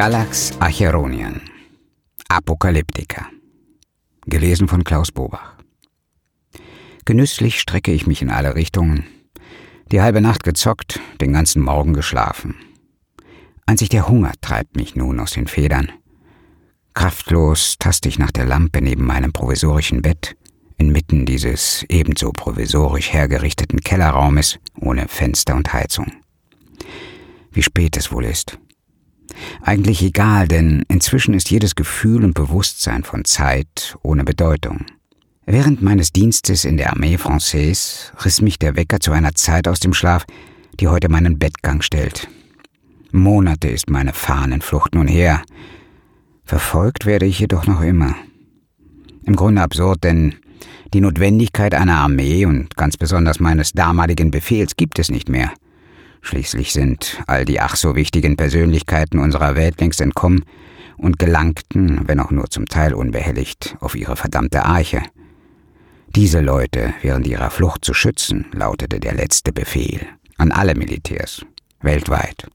Galax Acheronien Apokalyptika Gelesen von Klaus Bobach Genüsslich strecke ich mich in alle Richtungen. Die halbe Nacht gezockt, den ganzen Morgen geschlafen. Einzig der Hunger treibt mich nun aus den Federn. Kraftlos taste ich nach der Lampe neben meinem provisorischen Bett, inmitten dieses ebenso provisorisch hergerichteten Kellerraumes ohne Fenster und Heizung. Wie spät es wohl ist. Eigentlich egal, denn inzwischen ist jedes Gefühl und Bewusstsein von Zeit ohne Bedeutung. Während meines Dienstes in der Armee Française riss mich der Wecker zu einer Zeit aus dem Schlaf, die heute meinen Bettgang stellt. Monate ist meine Fahnenflucht nun her. Verfolgt werde ich jedoch noch immer. Im Grunde absurd, denn die Notwendigkeit einer Armee und ganz besonders meines damaligen Befehls gibt es nicht mehr. Schließlich sind all die ach so wichtigen Persönlichkeiten unserer Welt längst entkommen und gelangten, wenn auch nur zum Teil unbehelligt, auf ihre verdammte Arche. Diese Leute während ihrer Flucht zu schützen, lautete der letzte Befehl an alle Militärs, weltweit.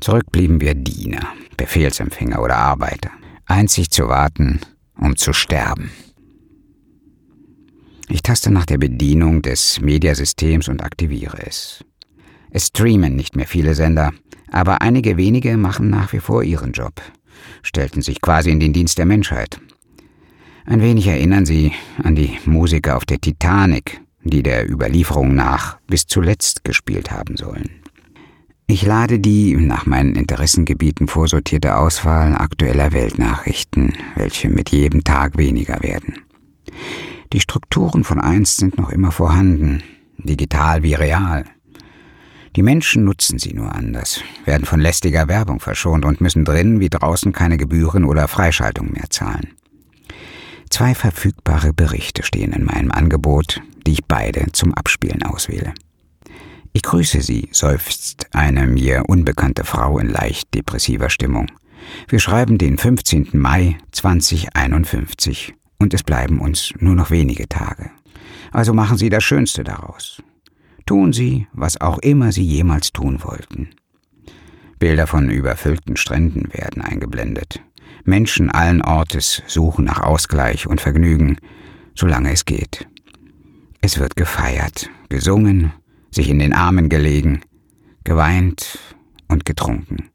Zurück blieben wir Diener, Befehlsempfänger oder Arbeiter, einzig zu warten, um zu sterben. Ich taste nach der Bedienung des Mediasystems und aktiviere es. Es streamen nicht mehr viele Sender, aber einige wenige machen nach wie vor ihren Job, stellten sich quasi in den Dienst der Menschheit. Ein wenig erinnern sie an die Musiker auf der Titanic, die der Überlieferung nach bis zuletzt gespielt haben sollen. Ich lade die nach meinen Interessengebieten vorsortierte Auswahl aktueller Weltnachrichten, welche mit jedem Tag weniger werden. Die Strukturen von einst sind noch immer vorhanden, digital wie real. Die Menschen nutzen sie nur anders, werden von lästiger Werbung verschont und müssen drinnen wie draußen keine Gebühren oder Freischaltung mehr zahlen. Zwei verfügbare Berichte stehen in meinem Angebot, die ich beide zum Abspielen auswähle. Ich grüße Sie, seufzt eine mir unbekannte Frau in leicht depressiver Stimmung. Wir schreiben den 15. Mai 2051 und es bleiben uns nur noch wenige Tage. Also machen Sie das Schönste daraus. Tun Sie, was auch immer Sie jemals tun wollten. Bilder von überfüllten Stränden werden eingeblendet. Menschen allen Ortes suchen nach Ausgleich und Vergnügen, solange es geht. Es wird gefeiert, gesungen, sich in den Armen gelegen, geweint und getrunken.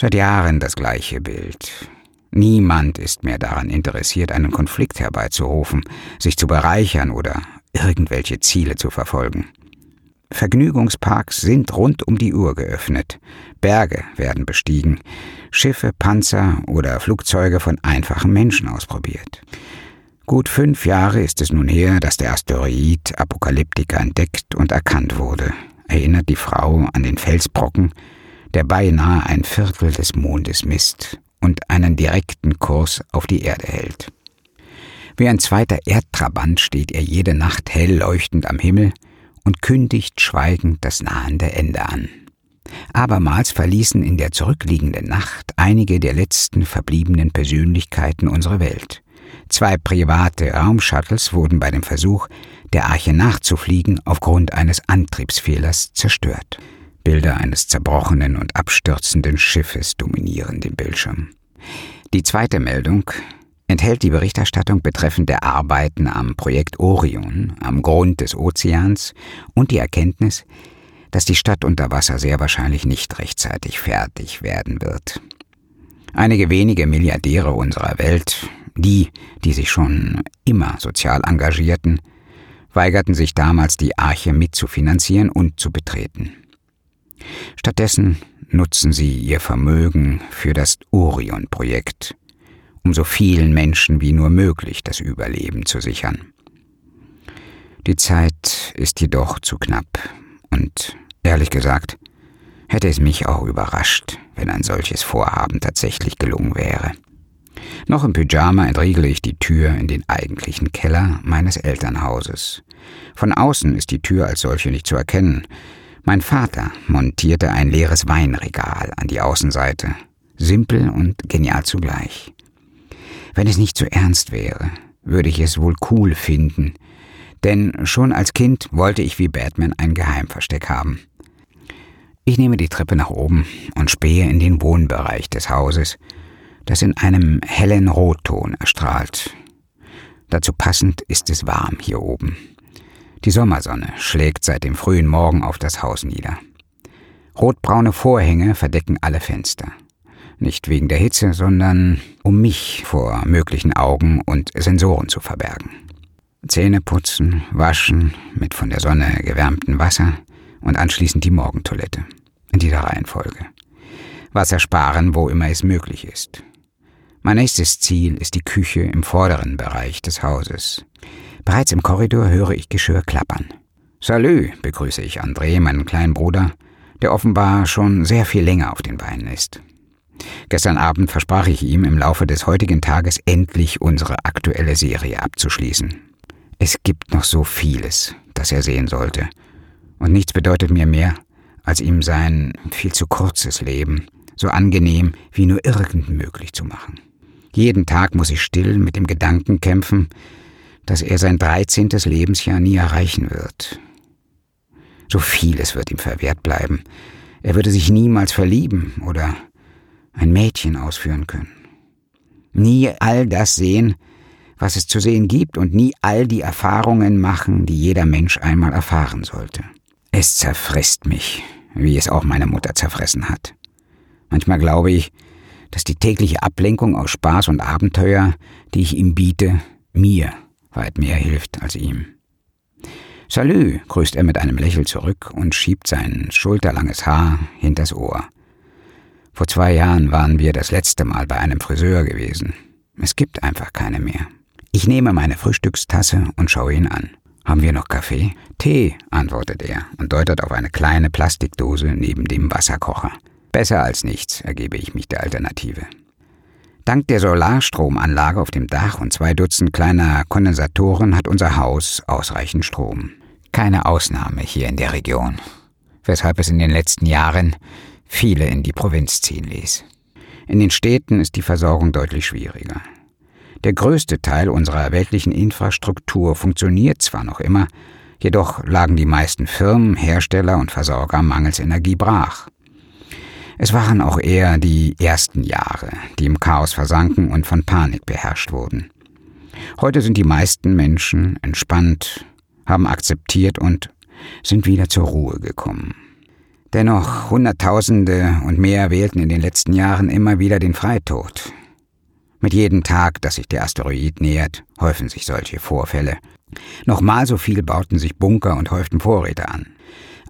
Seit Jahren das gleiche Bild. Niemand ist mehr daran interessiert, einen Konflikt herbeizurufen, sich zu bereichern oder irgendwelche Ziele zu verfolgen. Vergnügungsparks sind rund um die Uhr geöffnet, Berge werden bestiegen, Schiffe, Panzer oder Flugzeuge von einfachen Menschen ausprobiert. Gut fünf Jahre ist es nun her, dass der Asteroid Apokalyptika entdeckt und erkannt wurde, erinnert die Frau an den Felsbrocken, der beinahe ein Viertel des Mondes misst und einen direkten Kurs auf die Erde hält. Wie ein zweiter Erdtrabant steht er jede Nacht hell leuchtend am Himmel und kündigt schweigend das nahende Ende an. Abermals verließen in der zurückliegenden Nacht einige der letzten verbliebenen Persönlichkeiten unsere Welt. Zwei private Raumshuttles wurden bei dem Versuch, der Arche nachzufliegen, aufgrund eines Antriebsfehlers zerstört. Bilder eines zerbrochenen und abstürzenden Schiffes dominieren den Bildschirm. Die zweite Meldung enthält die Berichterstattung betreffend der Arbeiten am Projekt Orion am Grund des Ozeans und die Erkenntnis, dass die Stadt unter Wasser sehr wahrscheinlich nicht rechtzeitig fertig werden wird. Einige wenige Milliardäre unserer Welt, die, die sich schon immer sozial engagierten, weigerten sich damals die Arche mitzufinanzieren und zu betreten. Stattdessen nutzen sie ihr Vermögen für das Orion-Projekt, um so vielen Menschen wie nur möglich das Überleben zu sichern. Die Zeit ist jedoch zu knapp und ehrlich gesagt, hätte es mich auch überrascht, wenn ein solches Vorhaben tatsächlich gelungen wäre. Noch im Pyjama entriegle ich die Tür in den eigentlichen Keller meines Elternhauses. Von außen ist die Tür als solche nicht zu erkennen. Mein Vater montierte ein leeres Weinregal an die Außenseite. Simpel und genial zugleich. Wenn es nicht zu ernst wäre, würde ich es wohl cool finden, denn schon als Kind wollte ich wie Batman ein Geheimversteck haben. Ich nehme die Treppe nach oben und spähe in den Wohnbereich des Hauses, das in einem hellen Rotton erstrahlt. Dazu passend ist es warm hier oben. Die Sommersonne schlägt seit dem frühen Morgen auf das Haus nieder. Rotbraune Vorhänge verdecken alle Fenster. Nicht wegen der Hitze, sondern um mich vor möglichen Augen und Sensoren zu verbergen. Zähne putzen, waschen mit von der Sonne gewärmtem Wasser und anschließend die Morgentoilette. In dieser Reihenfolge. Wasser sparen, wo immer es möglich ist. Mein nächstes Ziel ist die Küche im vorderen Bereich des Hauses. Bereits im Korridor höre ich Geschirr klappern. Salü, begrüße ich André, meinen kleinen Bruder, der offenbar schon sehr viel länger auf den Beinen ist. Gestern Abend versprach ich ihm, im Laufe des heutigen Tages endlich unsere aktuelle Serie abzuschließen. Es gibt noch so vieles, das er sehen sollte, und nichts bedeutet mir mehr, als ihm sein viel zu kurzes Leben so angenehm wie nur irgend möglich zu machen. Jeden Tag muss ich still mit dem Gedanken kämpfen, dass er sein dreizehntes Lebensjahr nie erreichen wird. So vieles wird ihm verwehrt bleiben. Er würde sich niemals verlieben oder ein Mädchen ausführen können. Nie all das sehen, was es zu sehen gibt und nie all die Erfahrungen machen, die jeder Mensch einmal erfahren sollte. Es zerfrisst mich, wie es auch meine Mutter zerfressen hat. Manchmal glaube ich, dass die tägliche Ablenkung aus Spaß und Abenteuer, die ich ihm biete, mir weit mehr hilft als ihm. Salü, grüßt er mit einem Lächeln zurück und schiebt sein schulterlanges Haar hinters Ohr. Vor zwei Jahren waren wir das letzte Mal bei einem Friseur gewesen. Es gibt einfach keine mehr. Ich nehme meine Frühstückstasse und schaue ihn an. Haben wir noch Kaffee? Tee, antwortet er und deutet auf eine kleine Plastikdose neben dem Wasserkocher. Besser als nichts, ergebe ich mich der Alternative. Dank der Solarstromanlage auf dem Dach und zwei Dutzend kleiner Kondensatoren hat unser Haus ausreichend Strom. Keine Ausnahme hier in der Region, weshalb es in den letzten Jahren viele in die Provinz ziehen ließ. In den Städten ist die Versorgung deutlich schwieriger. Der größte Teil unserer weltlichen Infrastruktur funktioniert zwar noch immer, jedoch lagen die meisten Firmen, Hersteller und Versorger mangels Energie brach. Es waren auch eher die ersten Jahre, die im Chaos versanken und von Panik beherrscht wurden. Heute sind die meisten Menschen entspannt, haben akzeptiert und sind wieder zur Ruhe gekommen. Dennoch Hunderttausende und mehr wählten in den letzten Jahren immer wieder den Freitod. Mit jedem Tag, dass sich der Asteroid nähert, häufen sich solche Vorfälle. Nochmal so viel bauten sich Bunker und häuften Vorräte an.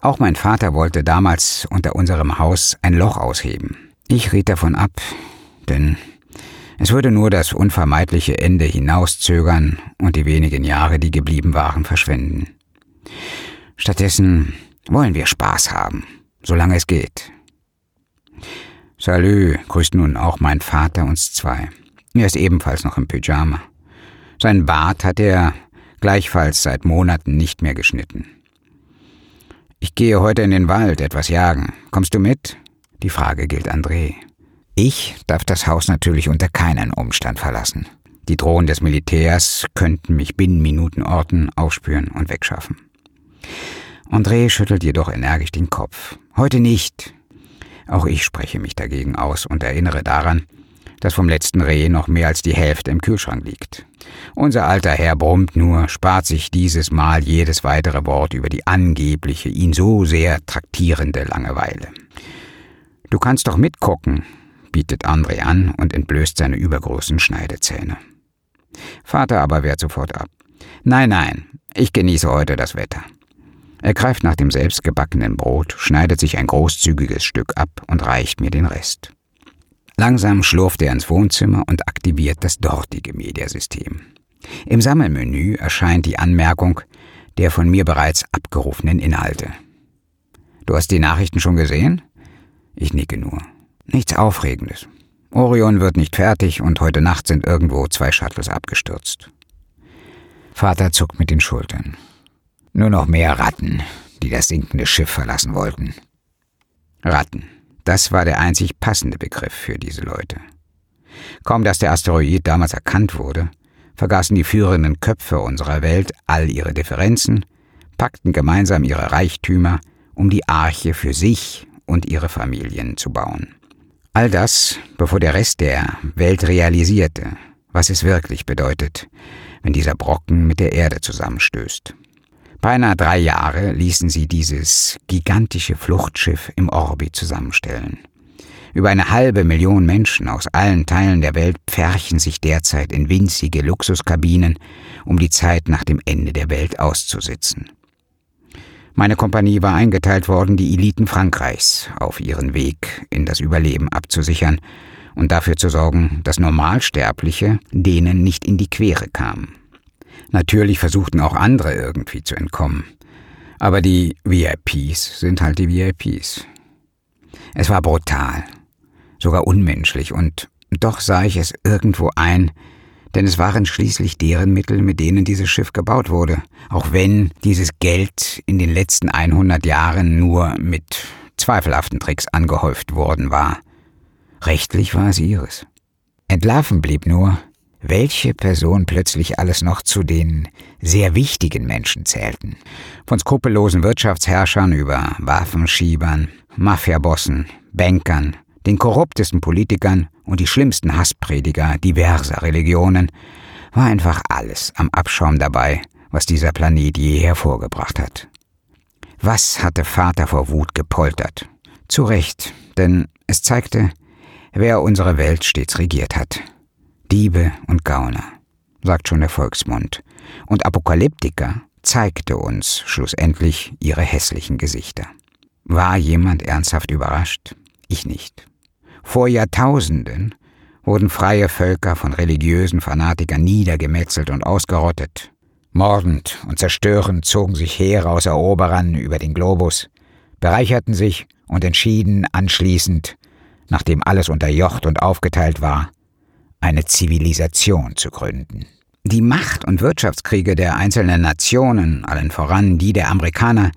Auch mein Vater wollte damals unter unserem Haus ein Loch ausheben. Ich riet davon ab, denn es würde nur das unvermeidliche Ende hinauszögern und die wenigen Jahre, die geblieben waren, verschwenden. Stattdessen wollen wir Spaß haben solange es geht. Salü, grüßt nun auch mein Vater uns zwei. Er ist ebenfalls noch im Pyjama. Sein Bart hat er gleichfalls seit Monaten nicht mehr geschnitten. Ich gehe heute in den Wald etwas jagen. Kommst du mit? Die Frage gilt André. Ich darf das Haus natürlich unter keinen Umstand verlassen. Die Drohnen des Militärs könnten mich binnen Minuten orten, aufspüren und wegschaffen. André schüttelt jedoch energisch den Kopf. Heute nicht. Auch ich spreche mich dagegen aus und erinnere daran, dass vom letzten Reh noch mehr als die Hälfte im Kühlschrank liegt. Unser alter Herr brummt nur, spart sich dieses Mal jedes weitere Wort über die angebliche, ihn so sehr traktierende Langeweile. Du kannst doch mitgucken, bietet André an und entblößt seine übergroßen Schneidezähne. Vater aber wehrt sofort ab. Nein, nein, ich genieße heute das Wetter. Er greift nach dem selbstgebackenen Brot, schneidet sich ein großzügiges Stück ab und reicht mir den Rest. Langsam schlurft er ins Wohnzimmer und aktiviert das dortige Mediasystem. Im Sammelmenü erscheint die Anmerkung der von mir bereits abgerufenen Inhalte. Du hast die Nachrichten schon gesehen? Ich nicke nur. Nichts Aufregendes. Orion wird nicht fertig und heute Nacht sind irgendwo zwei Shuttles abgestürzt. Vater zuckt mit den Schultern. Nur noch mehr Ratten, die das sinkende Schiff verlassen wollten. Ratten. Das war der einzig passende Begriff für diese Leute. Kaum dass der Asteroid damals erkannt wurde, vergaßen die führenden Köpfe unserer Welt all ihre Differenzen, packten gemeinsam ihre Reichtümer, um die Arche für sich und ihre Familien zu bauen. All das, bevor der Rest der Welt realisierte, was es wirklich bedeutet, wenn dieser Brocken mit der Erde zusammenstößt. Beinahe drei Jahre ließen sie dieses gigantische Fluchtschiff im Orbit zusammenstellen. Über eine halbe Million Menschen aus allen Teilen der Welt pferchen sich derzeit in winzige Luxuskabinen, um die Zeit nach dem Ende der Welt auszusitzen. Meine Kompanie war eingeteilt worden, die Eliten Frankreichs auf ihren Weg in das Überleben abzusichern und dafür zu sorgen, dass Normalsterbliche denen nicht in die Quere kamen. Natürlich versuchten auch andere irgendwie zu entkommen. Aber die VIPs sind halt die VIPs. Es war brutal, sogar unmenschlich, und doch sah ich es irgendwo ein, denn es waren schließlich deren Mittel, mit denen dieses Schiff gebaut wurde, auch wenn dieses Geld in den letzten 100 Jahren nur mit zweifelhaften Tricks angehäuft worden war. Rechtlich war es ihres. Entlarven blieb nur, welche Person plötzlich alles noch zu den sehr wichtigen Menschen zählten. Von skrupellosen Wirtschaftsherrschern über Waffenschiebern, Mafiabossen, Bankern, den korruptesten Politikern und die schlimmsten Hassprediger diverser Religionen, war einfach alles am Abschaum dabei, was dieser Planet je hervorgebracht hat. Was hatte Vater vor Wut gepoltert? Zu Recht, denn es zeigte, wer unsere Welt stets regiert hat. Diebe und Gauner, sagt schon der Volksmund. Und Apokalyptiker zeigte uns schlussendlich ihre hässlichen Gesichter. War jemand ernsthaft überrascht? Ich nicht. Vor Jahrtausenden wurden freie Völker von religiösen Fanatikern niedergemetzelt und ausgerottet. Mordend und zerstörend zogen sich Heere aus Eroberern über den Globus, bereicherten sich und entschieden anschließend, nachdem alles unterjocht und aufgeteilt war, eine Zivilisation zu gründen. Die Macht- und Wirtschaftskriege der einzelnen Nationen, allen voran die der Amerikaner,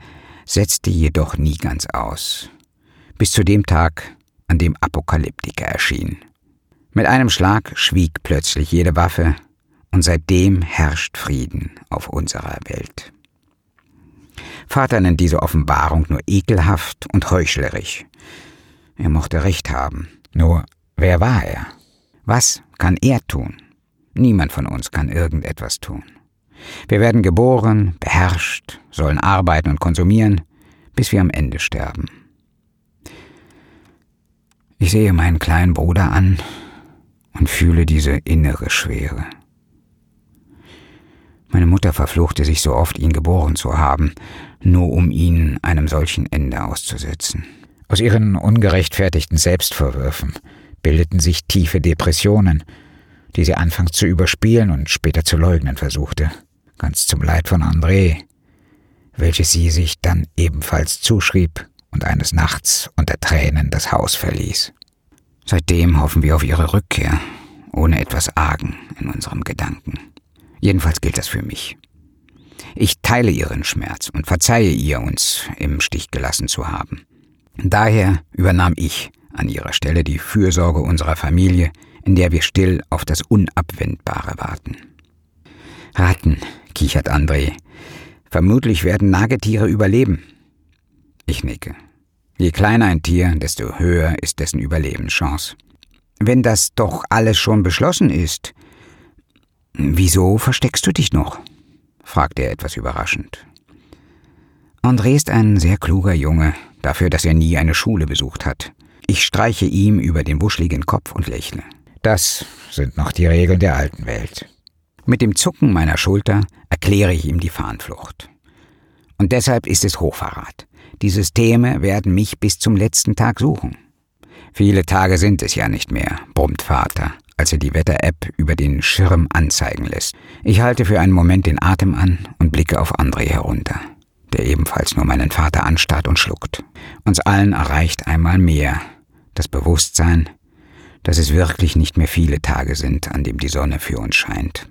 setzte jedoch nie ganz aus. Bis zu dem Tag, an dem Apokalyptiker erschien. Mit einem Schlag schwieg plötzlich jede Waffe, und seitdem herrscht Frieden auf unserer Welt. Vater nennt diese Offenbarung nur ekelhaft und heuchlerisch. Er mochte recht haben. Nur, wer war er? Was kann er tun? Niemand von uns kann irgendetwas tun. Wir werden geboren, beherrscht, sollen arbeiten und konsumieren, bis wir am Ende sterben. Ich sehe meinen kleinen Bruder an und fühle diese innere Schwere. Meine Mutter verfluchte sich so oft, ihn geboren zu haben, nur um ihn einem solchen Ende auszusetzen. Aus ihren ungerechtfertigten Selbstvorwürfen bildeten sich tiefe Depressionen, die sie anfangs zu überspielen und später zu leugnen versuchte, ganz zum Leid von André, welches sie sich dann ebenfalls zuschrieb und eines Nachts unter Tränen das Haus verließ. Seitdem hoffen wir auf ihre Rückkehr, ohne etwas Argen in unserem Gedanken. Jedenfalls gilt das für mich. Ich teile ihren Schmerz und verzeihe ihr, uns im Stich gelassen zu haben. Daher übernahm ich an ihrer Stelle die Fürsorge unserer Familie, in der wir still auf das Unabwendbare warten. Ratten, kichert André. Vermutlich werden Nagetiere überleben. Ich nicke. Je kleiner ein Tier, desto höher ist dessen Überlebenschance. Wenn das doch alles schon beschlossen ist, wieso versteckst du dich noch? fragte er etwas überraschend. André ist ein sehr kluger Junge, dafür, dass er nie eine Schule besucht hat. Ich streiche ihm über den wuscheligen Kopf und lächle. Das sind noch die Regeln der alten Welt. Mit dem Zucken meiner Schulter erkläre ich ihm die Fahnenflucht. Und deshalb ist es Hochverrat. Die Systeme werden mich bis zum letzten Tag suchen. Viele Tage sind es ja nicht mehr, brummt Vater, als er die Wetter-App über den Schirm anzeigen lässt. Ich halte für einen Moment den Atem an und blicke auf André herunter, der ebenfalls nur meinen Vater anstarrt und schluckt. Uns allen erreicht einmal mehr das Bewusstsein, dass es wirklich nicht mehr viele Tage sind, an dem die Sonne für uns scheint.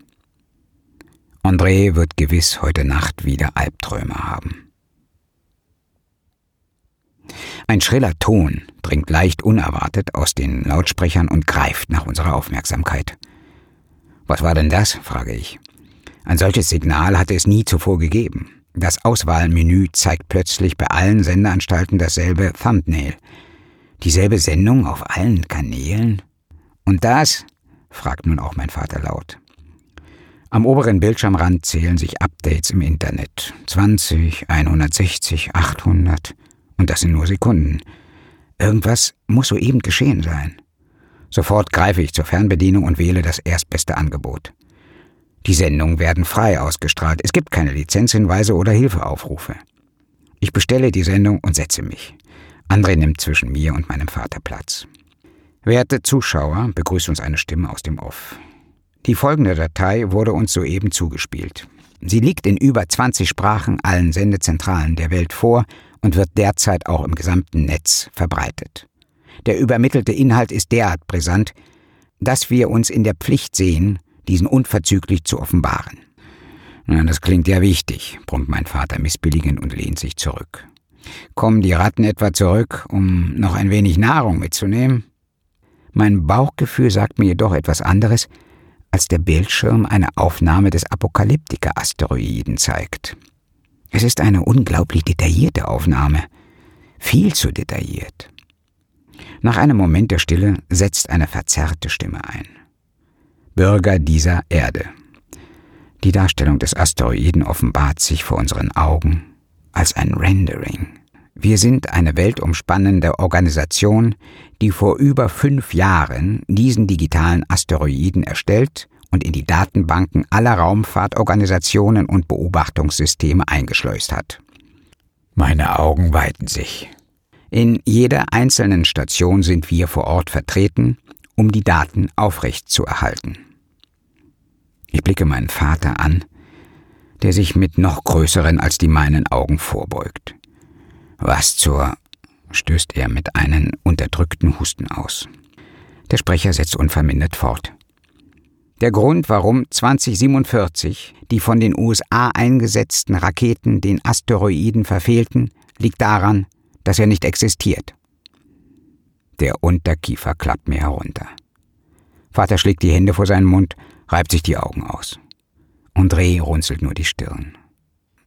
André wird gewiss heute Nacht wieder Albträume haben. Ein schriller Ton dringt leicht unerwartet aus den Lautsprechern und greift nach unserer Aufmerksamkeit. Was war denn das? frage ich. Ein solches Signal hatte es nie zuvor gegeben. Das Auswahlmenü zeigt plötzlich bei allen Sendeanstalten dasselbe Thumbnail. Dieselbe Sendung auf allen Kanälen? Und das? fragt nun auch mein Vater laut. Am oberen Bildschirmrand zählen sich Updates im Internet. 20, 160, 800. Und das sind nur Sekunden. Irgendwas muss soeben geschehen sein. Sofort greife ich zur Fernbedienung und wähle das erstbeste Angebot. Die Sendungen werden frei ausgestrahlt. Es gibt keine Lizenzhinweise oder Hilfeaufrufe. Ich bestelle die Sendung und setze mich. André nimmt zwischen mir und meinem Vater Platz. Werte Zuschauer, begrüßt uns eine Stimme aus dem Off. Die folgende Datei wurde uns soeben zugespielt. Sie liegt in über 20 Sprachen allen Sendezentralen der Welt vor und wird derzeit auch im gesamten Netz verbreitet. Der übermittelte Inhalt ist derart brisant, dass wir uns in der Pflicht sehen, diesen unverzüglich zu offenbaren. Na, das klingt ja wichtig, brummt mein Vater missbilligend und lehnt sich zurück. Kommen die Ratten etwa zurück, um noch ein wenig Nahrung mitzunehmen? Mein Bauchgefühl sagt mir jedoch etwas anderes, als der Bildschirm eine Aufnahme des Apokalyptika-Asteroiden zeigt. Es ist eine unglaublich detaillierte Aufnahme, viel zu detailliert. Nach einem Moment der Stille setzt eine verzerrte Stimme ein. Bürger dieser Erde. Die Darstellung des Asteroiden offenbart sich vor unseren Augen als ein Rendering. Wir sind eine weltumspannende Organisation, die vor über fünf Jahren diesen digitalen Asteroiden erstellt und in die Datenbanken aller Raumfahrtorganisationen und Beobachtungssysteme eingeschleust hat. Meine Augen weiten sich. In jeder einzelnen Station sind wir vor Ort vertreten, um die Daten aufrechtzuerhalten. Ich blicke meinen Vater an, der sich mit noch größeren als die meinen Augen vorbeugt. Was zur stößt er mit einem unterdrückten Husten aus. Der Sprecher setzt unvermindert fort. Der Grund, warum 2047 die von den USA eingesetzten Raketen den Asteroiden verfehlten, liegt daran, dass er nicht existiert. Der Unterkiefer klappt mir herunter. Vater schlägt die Hände vor seinen Mund reibt sich die Augen aus. André runzelt nur die Stirn.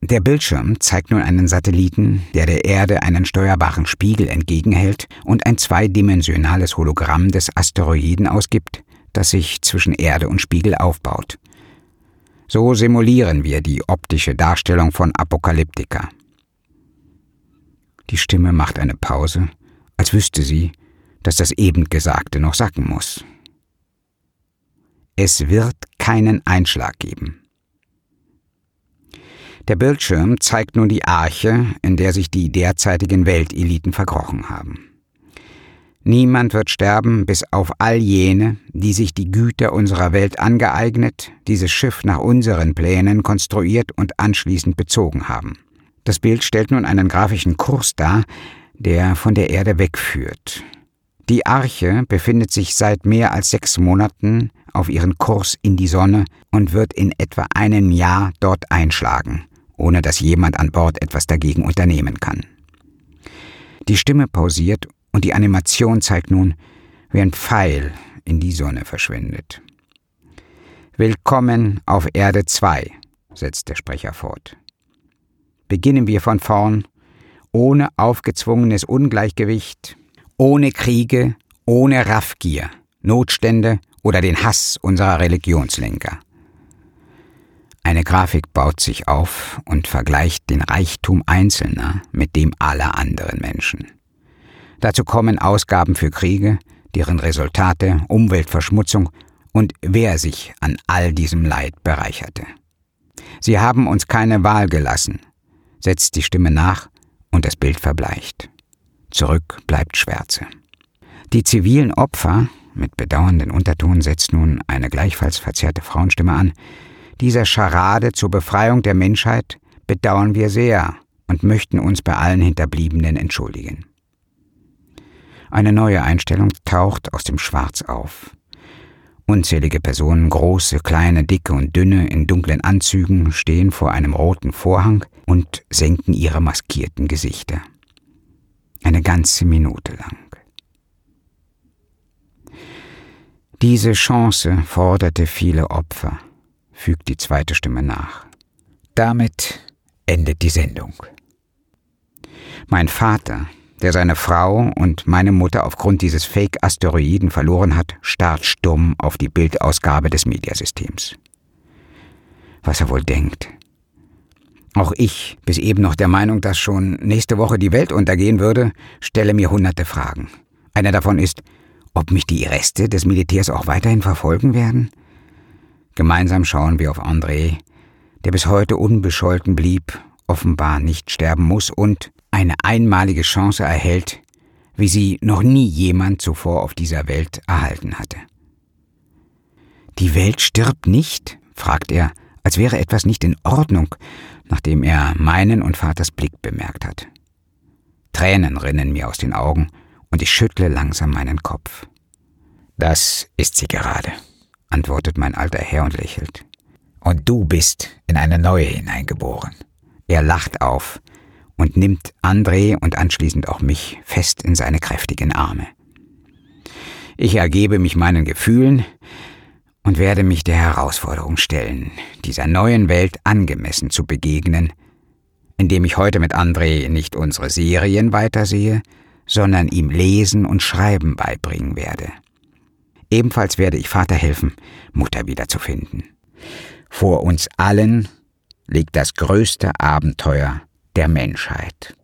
Der Bildschirm zeigt nun einen Satelliten, der der Erde einen steuerbaren Spiegel entgegenhält und ein zweidimensionales Hologramm des Asteroiden ausgibt, das sich zwischen Erde und Spiegel aufbaut. So simulieren wir die optische Darstellung von Apokalyptika. Die Stimme macht eine Pause, als wüsste sie, dass das eben Gesagte noch sacken muss. Es wird keinen Einschlag geben. Der Bildschirm zeigt nun die Arche, in der sich die derzeitigen Welteliten verkrochen haben. Niemand wird sterben, bis auf all jene, die sich die Güter unserer Welt angeeignet, dieses Schiff nach unseren Plänen konstruiert und anschließend bezogen haben. Das Bild stellt nun einen grafischen Kurs dar, der von der Erde wegführt. Die Arche befindet sich seit mehr als sechs Monaten auf ihren Kurs in die Sonne und wird in etwa einem Jahr dort einschlagen, ohne dass jemand an Bord etwas dagegen unternehmen kann. Die Stimme pausiert und die Animation zeigt nun, wie ein Pfeil in die Sonne verschwindet. Willkommen auf Erde 2, setzt der Sprecher fort. Beginnen wir von vorn, ohne aufgezwungenes Ungleichgewicht, ohne Kriege, ohne Raffgier, Notstände oder den Hass unserer Religionslenker. Eine Grafik baut sich auf und vergleicht den Reichtum Einzelner mit dem aller anderen Menschen. Dazu kommen Ausgaben für Kriege, deren Resultate, Umweltverschmutzung und wer sich an all diesem Leid bereicherte. Sie haben uns keine Wahl gelassen, setzt die Stimme nach und das Bild verbleicht. Zurück bleibt Schwärze. Die zivilen Opfer mit bedauernden Unterton setzt nun eine gleichfalls verzerrte Frauenstimme an. Dieser Scharade zur Befreiung der Menschheit bedauern wir sehr und möchten uns bei allen Hinterbliebenen entschuldigen. Eine neue Einstellung taucht aus dem Schwarz auf. Unzählige Personen, große, kleine, dicke und dünne, in dunklen Anzügen, stehen vor einem roten Vorhang und senken ihre maskierten Gesichter. Eine ganze Minute lang. Diese Chance forderte viele Opfer, fügt die zweite Stimme nach. Damit endet die Sendung. Mein Vater, der seine Frau und meine Mutter aufgrund dieses Fake-Asteroiden verloren hat, starrt stumm auf die Bildausgabe des Mediasystems. Was er wohl denkt. Auch ich, bis eben noch der Meinung, dass schon nächste Woche die Welt untergehen würde, stelle mir hunderte Fragen. Eine davon ist, ob mich die Reste des Militärs auch weiterhin verfolgen werden? Gemeinsam schauen wir auf André, der bis heute unbescholten blieb, offenbar nicht sterben muss und eine einmalige Chance erhält, wie sie noch nie jemand zuvor auf dieser Welt erhalten hatte. Die Welt stirbt nicht? fragt er, als wäre etwas nicht in Ordnung, nachdem er meinen und Vaters Blick bemerkt hat. Tränen rinnen mir aus den Augen und ich schüttle langsam meinen Kopf. Das ist sie gerade, antwortet mein alter Herr und lächelt. Und du bist in eine neue hineingeboren. Er lacht auf und nimmt André und anschließend auch mich fest in seine kräftigen Arme. Ich ergebe mich meinen Gefühlen und werde mich der Herausforderung stellen, dieser neuen Welt angemessen zu begegnen, indem ich heute mit André nicht unsere Serien weitersehe, sondern ihm Lesen und Schreiben beibringen werde. Ebenfalls werde ich Vater helfen, Mutter wiederzufinden. Vor uns allen liegt das größte Abenteuer der Menschheit.